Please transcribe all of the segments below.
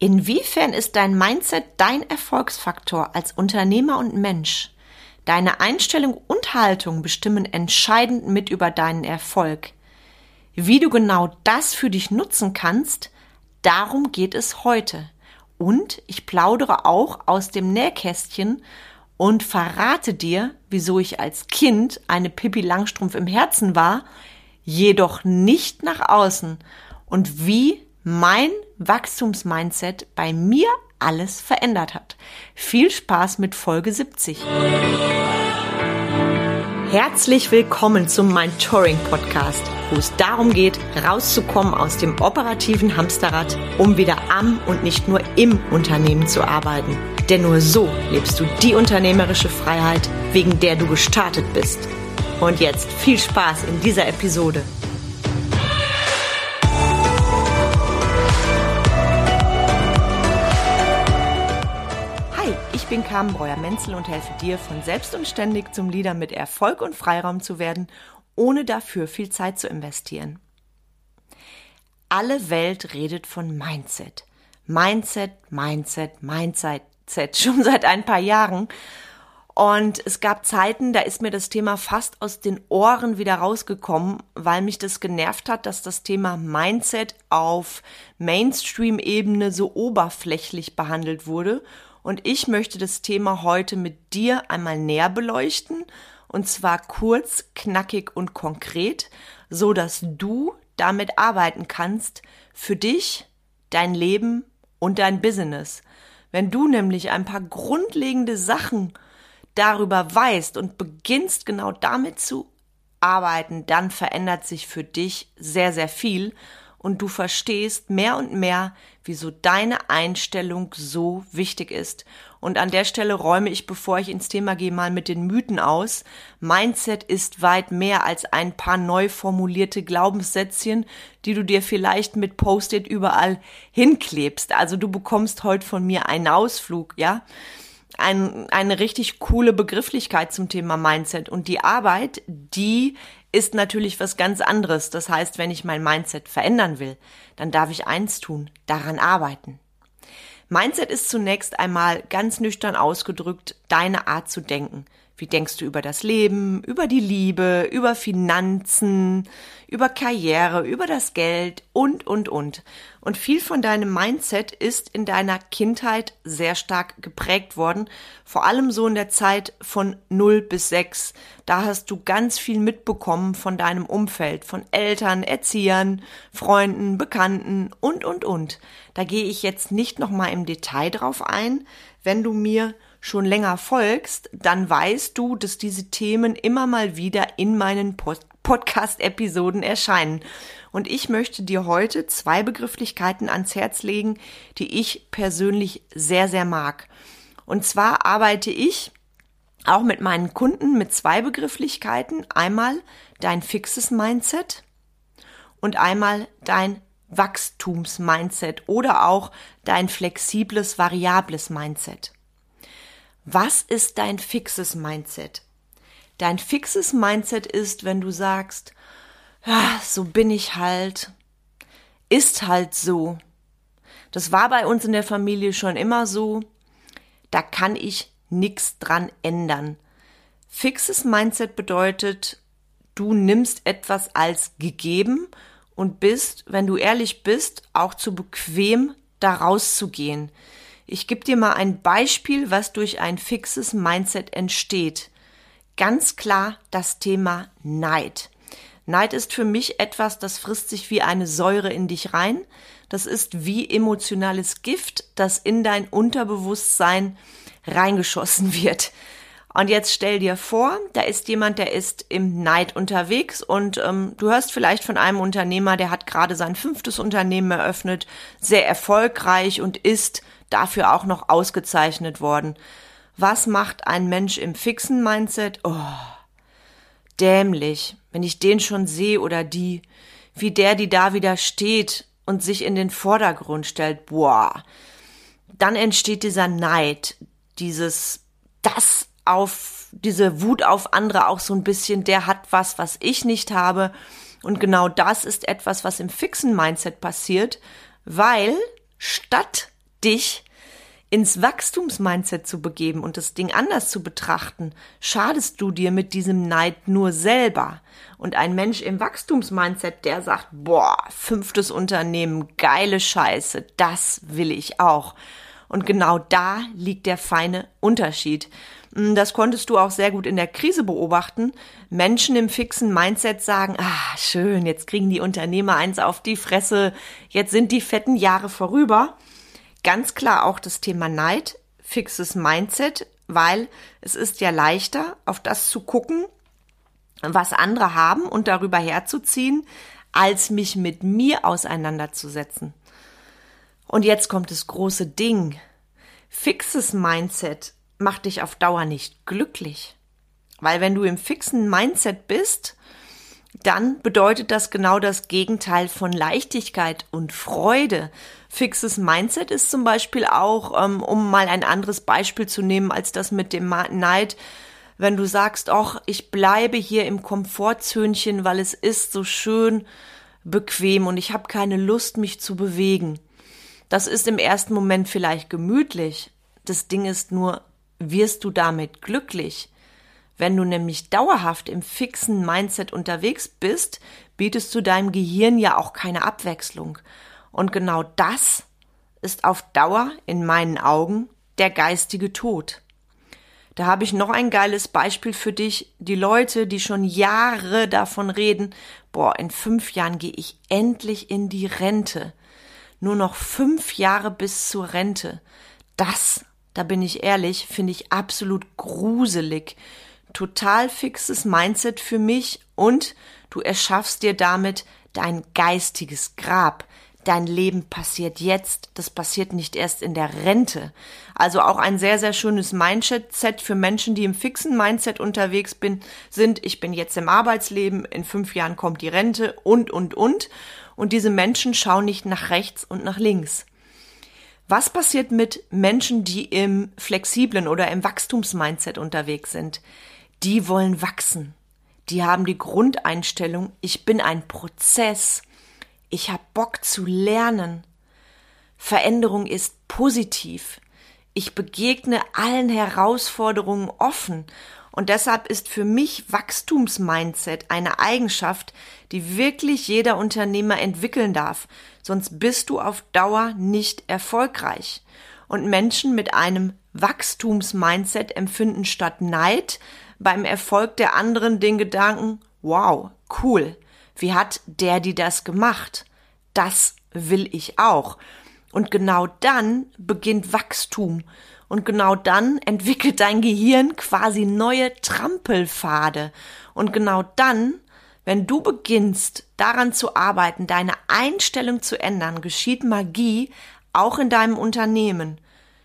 Inwiefern ist dein Mindset dein Erfolgsfaktor als Unternehmer und Mensch? Deine Einstellung und Haltung bestimmen entscheidend mit über deinen Erfolg. Wie du genau das für dich nutzen kannst, darum geht es heute. Und ich plaudere auch aus dem Nähkästchen und verrate dir, wieso ich als Kind eine Pippi Langstrumpf im Herzen war, jedoch nicht nach außen und wie mein Wachstumsmindset bei mir alles verändert hat. Viel Spaß mit Folge 70. Herzlich willkommen zum Mind Touring Podcast, wo es darum geht, rauszukommen aus dem operativen Hamsterrad, um wieder am und nicht nur im Unternehmen zu arbeiten. Denn nur so lebst du die unternehmerische Freiheit, wegen der du gestartet bist. Und jetzt viel Spaß in dieser Episode. Bin Carmen Breuer-Menzel und helfe dir, von selbst und ständig zum Leader mit Erfolg und Freiraum zu werden, ohne dafür viel Zeit zu investieren. Alle Welt redet von Mindset. Mindset, Mindset, Mindset, schon seit ein paar Jahren. Und es gab Zeiten, da ist mir das Thema fast aus den Ohren wieder rausgekommen, weil mich das genervt hat, dass das Thema Mindset auf Mainstream-Ebene so oberflächlich behandelt wurde und ich möchte das Thema heute mit dir einmal näher beleuchten und zwar kurz, knackig und konkret, so dass du damit arbeiten kannst für dich, dein Leben und dein Business. Wenn du nämlich ein paar grundlegende Sachen darüber weißt und beginnst genau damit zu arbeiten, dann verändert sich für dich sehr, sehr viel und du verstehst mehr und mehr, wieso deine Einstellung so wichtig ist. Und an der Stelle räume ich, bevor ich ins Thema gehe, mal mit den Mythen aus. Mindset ist weit mehr als ein paar neu formulierte Glaubenssätzchen, die du dir vielleicht mit Post-it überall hinklebst. Also du bekommst heute von mir einen Ausflug, ja? Ein, eine richtig coole Begrifflichkeit zum Thema Mindset. Und die Arbeit, die ist natürlich was ganz anderes. Das heißt, wenn ich mein Mindset verändern will, dann darf ich eins tun, daran arbeiten. Mindset ist zunächst einmal ganz nüchtern ausgedrückt deine Art zu denken. Wie denkst du über das Leben, über die Liebe, über Finanzen, über Karriere, über das Geld und, und, und. Und viel von deinem Mindset ist in deiner Kindheit sehr stark geprägt worden. Vor allem so in der Zeit von 0 bis 6. Da hast du ganz viel mitbekommen von deinem Umfeld, von Eltern, Erziehern, Freunden, Bekannten und, und, und. Da gehe ich jetzt nicht nochmal im Detail drauf ein. Wenn du mir schon länger folgst, dann weißt du, dass diese Themen immer mal wieder in meinen Pod Podcast-Episoden erscheinen. Und ich möchte dir heute zwei Begrifflichkeiten ans Herz legen, die ich persönlich sehr, sehr mag. Und zwar arbeite ich auch mit meinen Kunden mit zwei Begrifflichkeiten. Einmal dein fixes Mindset und einmal dein Wachstumsmindset oder auch dein flexibles, variables Mindset. Was ist dein fixes Mindset? Dein fixes Mindset ist, wenn du sagst, ja, so bin ich halt, ist halt so. Das war bei uns in der Familie schon immer so. Da kann ich nichts dran ändern. Fixes Mindset bedeutet, du nimmst etwas als gegeben und bist, wenn du ehrlich bist, auch zu bequem, da rauszugehen. Ich gebe dir mal ein Beispiel, was durch ein fixes Mindset entsteht. Ganz klar das Thema Neid. Neid ist für mich etwas, das frisst sich wie eine Säure in dich rein. Das ist wie emotionales Gift, das in dein Unterbewusstsein reingeschossen wird. Und jetzt stell dir vor, da ist jemand, der ist im Neid unterwegs und ähm, du hörst vielleicht von einem Unternehmer, der hat gerade sein fünftes Unternehmen eröffnet, sehr erfolgreich und ist dafür auch noch ausgezeichnet worden. Was macht ein Mensch im fixen Mindset? Oh, dämlich, wenn ich den schon sehe oder die, wie der, die da wieder steht und sich in den Vordergrund stellt, boah. Dann entsteht dieser Neid, dieses, das auf, diese Wut auf andere auch so ein bisschen, der hat was, was ich nicht habe. Und genau das ist etwas, was im fixen Mindset passiert, weil statt dich ins Wachstumsmindset zu begeben und das Ding anders zu betrachten, schadest du dir mit diesem Neid nur selber. Und ein Mensch im Wachstumsmindset, der sagt, boah, fünftes Unternehmen, geile Scheiße, das will ich auch. Und genau da liegt der feine Unterschied. Hm, das konntest du auch sehr gut in der Krise beobachten. Menschen im fixen Mindset sagen, ah, schön, jetzt kriegen die Unternehmer eins auf die Fresse, jetzt sind die fetten Jahre vorüber. Ganz klar auch das Thema Neid, fixes Mindset, weil es ist ja leichter, auf das zu gucken, was andere haben und darüber herzuziehen, als mich mit mir auseinanderzusetzen. Und jetzt kommt das große Ding. Fixes Mindset macht dich auf Dauer nicht glücklich. Weil wenn du im fixen Mindset bist, dann bedeutet das genau das Gegenteil von Leichtigkeit und Freude. Fixes Mindset ist zum Beispiel auch, ähm, um mal ein anderes Beispiel zu nehmen als das mit dem Neid, wenn du sagst, ach, ich bleibe hier im Komfortzönchen, weil es ist so schön bequem und ich habe keine Lust, mich zu bewegen. Das ist im ersten Moment vielleicht gemütlich. Das Ding ist nur, wirst du damit glücklich? Wenn du nämlich dauerhaft im fixen Mindset unterwegs bist, bietest du deinem Gehirn ja auch keine Abwechslung. Und genau das ist auf Dauer in meinen Augen der geistige Tod. Da habe ich noch ein geiles Beispiel für dich. Die Leute, die schon Jahre davon reden, boah, in fünf Jahren gehe ich endlich in die Rente. Nur noch fünf Jahre bis zur Rente. Das, da bin ich ehrlich, finde ich absolut gruselig total fixes Mindset für mich und du erschaffst dir damit dein geistiges Grab. Dein Leben passiert jetzt, das passiert nicht erst in der Rente. Also auch ein sehr, sehr schönes Mindset für Menschen, die im fixen Mindset unterwegs bin, sind, ich bin jetzt im Arbeitsleben, in fünf Jahren kommt die Rente und, und, und. Und diese Menschen schauen nicht nach rechts und nach links. Was passiert mit Menschen, die im flexiblen oder im Wachstumsmindset unterwegs sind? die wollen wachsen. Die haben die Grundeinstellung, ich bin ein Prozess. Ich habe Bock zu lernen. Veränderung ist positiv. Ich begegne allen Herausforderungen offen. Und deshalb ist für mich Wachstumsmindset eine Eigenschaft, die wirklich jeder Unternehmer entwickeln darf. Sonst bist du auf Dauer nicht erfolgreich. Und Menschen mit einem Wachstumsmindset empfinden statt Neid beim Erfolg der anderen den Gedanken, wow, cool, wie hat der die das gemacht? Das will ich auch. Und genau dann beginnt Wachstum. Und genau dann entwickelt dein Gehirn quasi neue Trampelpfade. Und genau dann, wenn du beginnst, daran zu arbeiten, deine Einstellung zu ändern, geschieht Magie auch in deinem Unternehmen.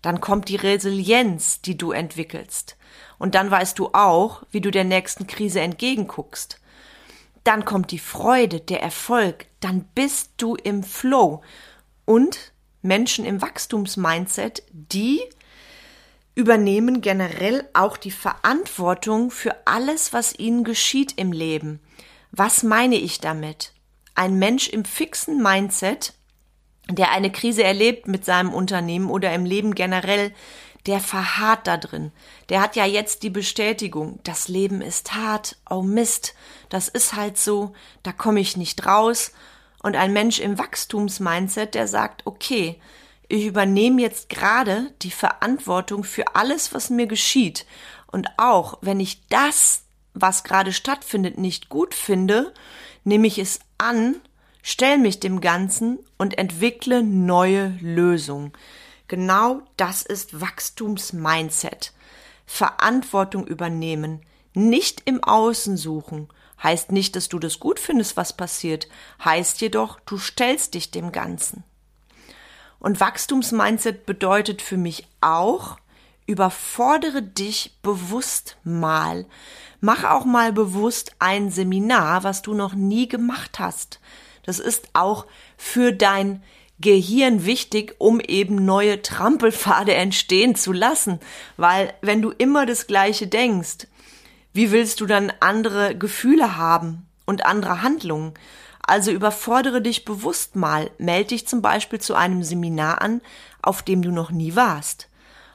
Dann kommt die Resilienz, die du entwickelst. Und dann weißt du auch, wie du der nächsten Krise entgegenguckst. Dann kommt die Freude, der Erfolg, dann bist du im Flow. Und Menschen im Wachstumsmindset, die übernehmen generell auch die Verantwortung für alles, was ihnen geschieht im Leben. Was meine ich damit? Ein Mensch im fixen Mindset, der eine Krise erlebt mit seinem Unternehmen oder im Leben generell, der verharrt da drin. Der hat ja jetzt die Bestätigung, das Leben ist hart, oh Mist, das ist halt so, da komme ich nicht raus. Und ein Mensch im Wachstumsmindset, der sagt, okay, ich übernehme jetzt gerade die Verantwortung für alles, was mir geschieht. Und auch wenn ich das, was gerade stattfindet, nicht gut finde, nehme ich es an, stelle mich dem Ganzen und entwickle neue Lösungen. Genau das ist Wachstumsmindset. Verantwortung übernehmen, nicht im Außen suchen, heißt nicht, dass du das gut findest, was passiert, heißt jedoch, du stellst dich dem Ganzen. Und Wachstumsmindset bedeutet für mich auch, überfordere dich bewusst mal. Mach auch mal bewusst ein Seminar, was du noch nie gemacht hast. Das ist auch für dein Gehirn wichtig, um eben neue Trampelpfade entstehen zu lassen. Weil wenn du immer das Gleiche denkst, wie willst du dann andere Gefühle haben und andere Handlungen? Also überfordere dich bewusst mal. Meld dich zum Beispiel zu einem Seminar an, auf dem du noch nie warst.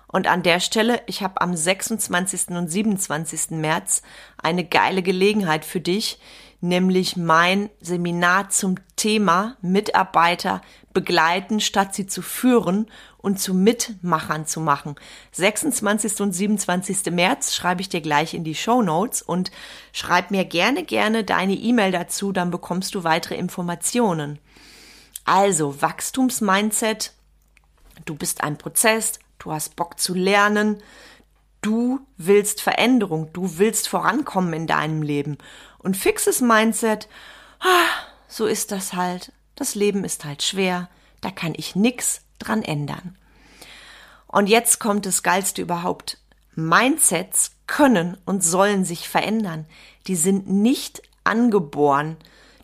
Und an der Stelle, ich habe am 26. und 27. März eine geile Gelegenheit für dich, nämlich mein Seminar zum Thema Mitarbeiter begleiten, statt sie zu führen und zu Mitmachern zu machen. 26. und 27. März schreibe ich dir gleich in die Show Notes und schreib mir gerne, gerne deine E-Mail dazu, dann bekommst du weitere Informationen. Also, Wachstumsmindset. Du bist ein Prozess, du hast Bock zu lernen, du willst Veränderung, du willst vorankommen in deinem Leben. Und fixes Mindset, ah, so ist das halt. Das Leben ist halt schwer, da kann ich nix dran ändern. Und jetzt kommt das Geilste überhaupt. Mindsets können und sollen sich verändern. Die sind nicht angeboren.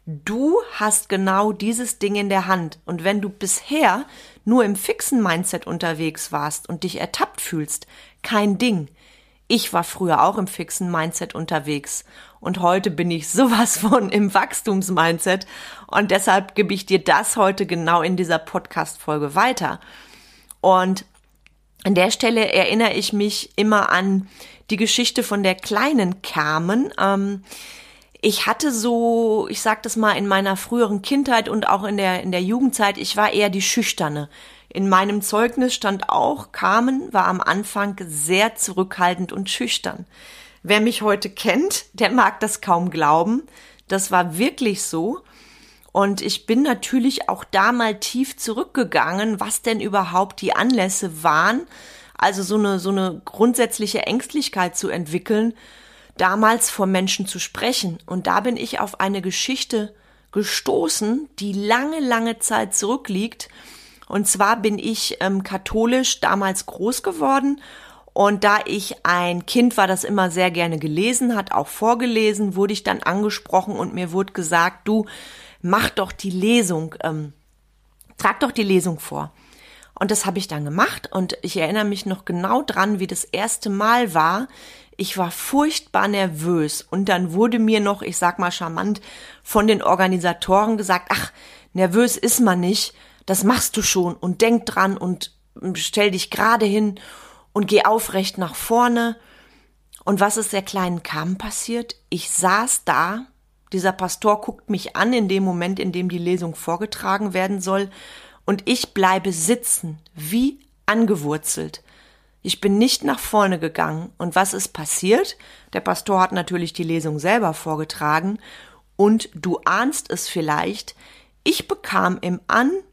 Du hast genau dieses Ding in der Hand. Und wenn du bisher nur im fixen Mindset unterwegs warst und dich ertappt fühlst, kein Ding. Ich war früher auch im fixen Mindset unterwegs und heute bin ich sowas von im Wachstumsmindset und deshalb gebe ich dir das heute genau in dieser Podcast Folge weiter. Und an der Stelle erinnere ich mich immer an die Geschichte von der kleinen Carmen. Ähm, ich hatte so, ich sag das mal, in meiner früheren Kindheit und auch in der, in der Jugendzeit, ich war eher die Schüchterne. In meinem Zeugnis stand auch, Carmen war am Anfang sehr zurückhaltend und schüchtern. Wer mich heute kennt, der mag das kaum glauben. Das war wirklich so. Und ich bin natürlich auch da mal tief zurückgegangen, was denn überhaupt die Anlässe waren. Also so eine, so eine grundsätzliche Ängstlichkeit zu entwickeln, damals vor Menschen zu sprechen. Und da bin ich auf eine Geschichte gestoßen, die lange, lange Zeit zurückliegt. Und zwar bin ich ähm, katholisch damals groß geworden. Und da ich ein Kind war, das immer sehr gerne gelesen hat, auch vorgelesen, wurde ich dann angesprochen und mir wurde gesagt, du mach doch die Lesung, ähm, trag doch die Lesung vor. Und das habe ich dann gemacht und ich erinnere mich noch genau dran, wie das erste Mal war, ich war furchtbar nervös und dann wurde mir noch, ich sag mal charmant, von den Organisatoren gesagt, ach, nervös ist man nicht, das machst du schon und denk dran und stell dich gerade hin und geh aufrecht nach vorne. Und was ist der kleinen Kam passiert? Ich saß da, dieser Pastor guckt mich an in dem Moment, in dem die Lesung vorgetragen werden soll, und ich bleibe sitzen, wie angewurzelt. Ich bin nicht nach vorne gegangen. Und was ist passiert? Der Pastor hat natürlich die Lesung selber vorgetragen. Und du ahnst es vielleicht, ich bekam im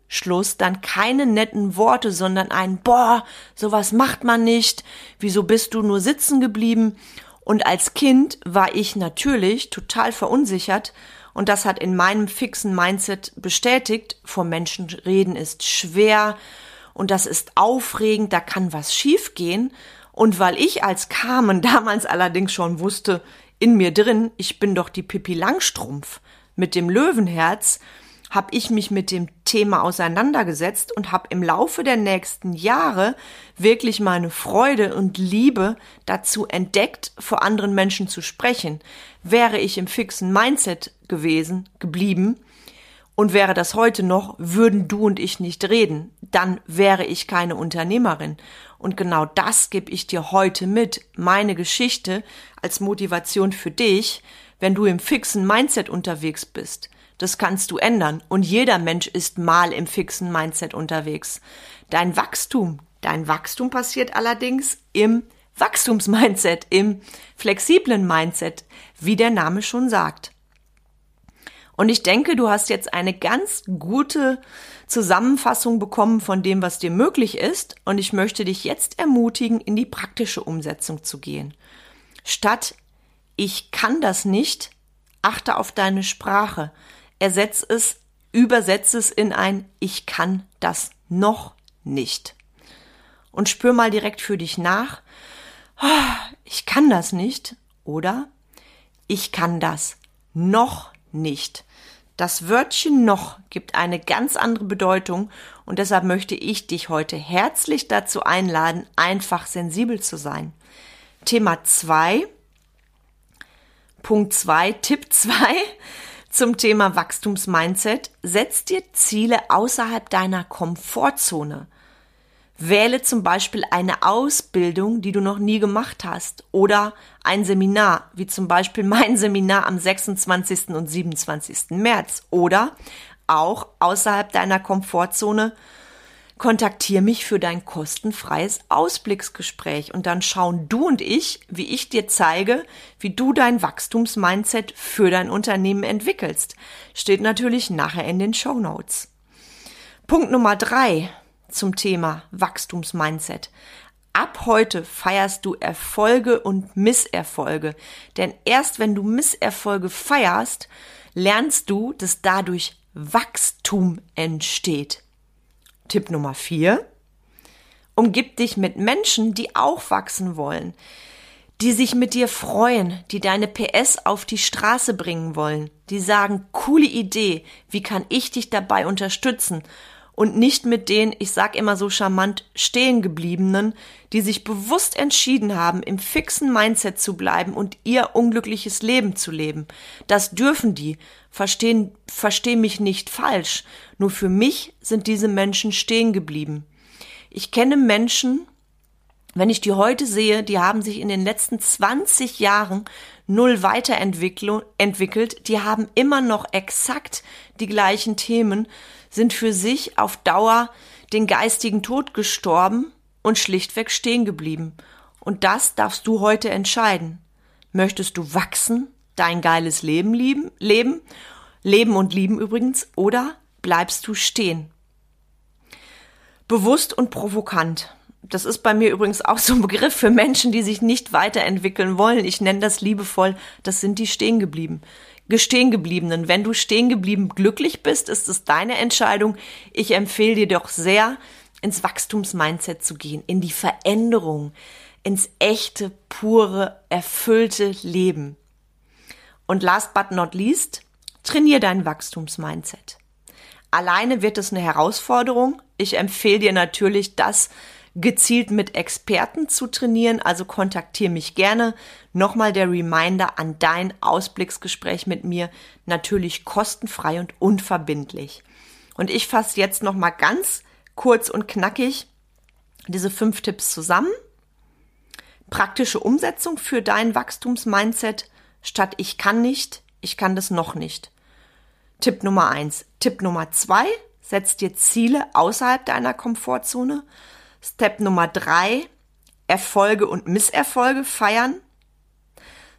Anschluss dann keine netten Worte, sondern ein Boah, sowas macht man nicht. Wieso bist du nur sitzen geblieben? Und als Kind war ich natürlich total verunsichert und das hat in meinem fixen Mindset bestätigt, vor Menschen reden ist schwer, und das ist aufregend, da kann was schiefgehen. Und weil ich als Carmen damals allerdings schon wusste, in mir drin, ich bin doch die Pippi Langstrumpf mit dem Löwenherz, habe ich mich mit dem Thema auseinandergesetzt und habe im Laufe der nächsten Jahre wirklich meine Freude und Liebe dazu entdeckt, vor anderen Menschen zu sprechen. Wäre ich im fixen Mindset gewesen, geblieben, und wäre das heute noch, würden du und ich nicht reden. Dann wäre ich keine Unternehmerin. Und genau das gebe ich dir heute mit. Meine Geschichte als Motivation für dich, wenn du im fixen Mindset unterwegs bist. Das kannst du ändern. Und jeder Mensch ist mal im fixen Mindset unterwegs. Dein Wachstum, dein Wachstum passiert allerdings im Wachstumsmindset, im flexiblen Mindset, wie der Name schon sagt. Und ich denke, du hast jetzt eine ganz gute Zusammenfassung bekommen von dem, was dir möglich ist. Und ich möchte dich jetzt ermutigen, in die praktische Umsetzung zu gehen. Statt ich kann das nicht, achte auf deine Sprache. Ersetz es, übersetze es in ein ich kann das noch nicht. Und spür mal direkt für dich nach. Ah, ich kann das nicht oder ich kann das noch nicht. Das Wörtchen noch gibt eine ganz andere Bedeutung und deshalb möchte ich dich heute herzlich dazu einladen, einfach sensibel zu sein. Thema 2, Punkt 2, Tipp 2 zum Thema Wachstumsmindset. Setz dir Ziele außerhalb deiner Komfortzone. Wähle zum Beispiel eine Ausbildung, die du noch nie gemacht hast oder ein Seminar, wie zum Beispiel mein Seminar am 26. und 27. März oder auch außerhalb deiner Komfortzone kontaktiere mich für dein kostenfreies Ausblicksgespräch und dann schauen du und ich, wie ich dir zeige, wie du dein Wachstumsmindset für dein Unternehmen entwickelst. Steht natürlich nachher in den Show Notes. Punkt Nummer drei zum Thema Wachstumsmindset. Ab heute feierst du Erfolge und Misserfolge, denn erst wenn du Misserfolge feierst, lernst du, dass dadurch Wachstum entsteht. Tipp Nummer vier. Umgib dich mit Menschen, die auch wachsen wollen, die sich mit dir freuen, die deine PS auf die Straße bringen wollen, die sagen, coole Idee, wie kann ich dich dabei unterstützen? Und nicht mit den, ich sag immer so charmant, stehengebliebenen, die sich bewusst entschieden haben, im fixen Mindset zu bleiben und ihr unglückliches Leben zu leben. Das dürfen die, verstehen, versteh mich nicht falsch. Nur für mich sind diese Menschen stehen geblieben. Ich kenne Menschen, wenn ich die heute sehe, die haben sich in den letzten 20 Jahren null weiterentwickelt, die haben immer noch exakt die gleichen Themen, sind für sich auf Dauer den geistigen Tod gestorben und schlichtweg stehen geblieben. Und das darfst du heute entscheiden. Möchtest du wachsen dein geiles Leben lieben, leben, leben und lieben übrigens, oder bleibst du stehen? Bewusst und provokant. Das ist bei mir übrigens auch so ein Begriff für Menschen, die sich nicht weiterentwickeln wollen. Ich nenne das liebevoll, das sind die stehen geblieben. Gestehen gebliebenen. Wenn du stehen geblieben glücklich bist, ist es deine Entscheidung. Ich empfehle dir doch sehr, ins Wachstumsmindset zu gehen, in die Veränderung, ins echte, pure, erfüllte Leben. Und last but not least, trainier dein Wachstumsmindset. Alleine wird es eine Herausforderung. Ich empfehle dir natürlich, das gezielt mit Experten zu trainieren, also kontaktiere mich gerne. Nochmal der Reminder an dein Ausblicksgespräch mit mir, natürlich kostenfrei und unverbindlich. Und ich fasse jetzt nochmal ganz kurz und knackig diese fünf Tipps zusammen. Praktische Umsetzung für dein Wachstumsmindset statt ich kann nicht, ich kann das noch nicht. Tipp Nummer eins. Tipp Nummer zwei, setz dir Ziele außerhalb deiner Komfortzone. Step Nummer drei, Erfolge und Misserfolge feiern.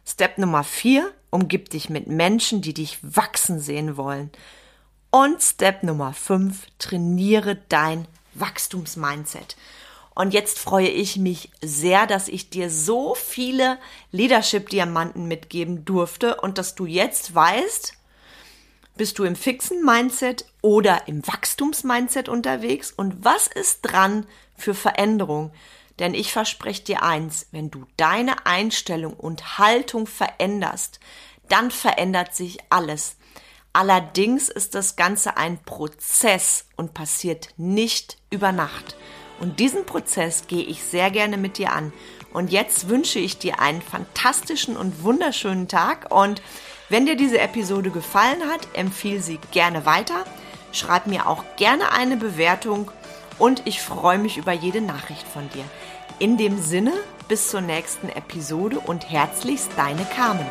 Step Nummer vier, umgib dich mit Menschen, die dich wachsen sehen wollen. Und Step Nummer fünf, trainiere dein Wachstumsmindset. Und jetzt freue ich mich sehr, dass ich dir so viele Leadership-Diamanten mitgeben durfte und dass du jetzt weißt, bist du im fixen Mindset oder im Wachstumsmindset unterwegs und was ist dran für Veränderung? Denn ich verspreche dir eins, wenn du deine Einstellung und Haltung veränderst, dann verändert sich alles. Allerdings ist das Ganze ein Prozess und passiert nicht über Nacht. Und diesen Prozess gehe ich sehr gerne mit dir an. Und jetzt wünsche ich dir einen fantastischen und wunderschönen Tag. Und wenn dir diese Episode gefallen hat, empfehle sie gerne weiter. Schreib mir auch gerne eine Bewertung und ich freue mich über jede Nachricht von dir. In dem Sinne, bis zur nächsten Episode und herzlichst deine Carmen.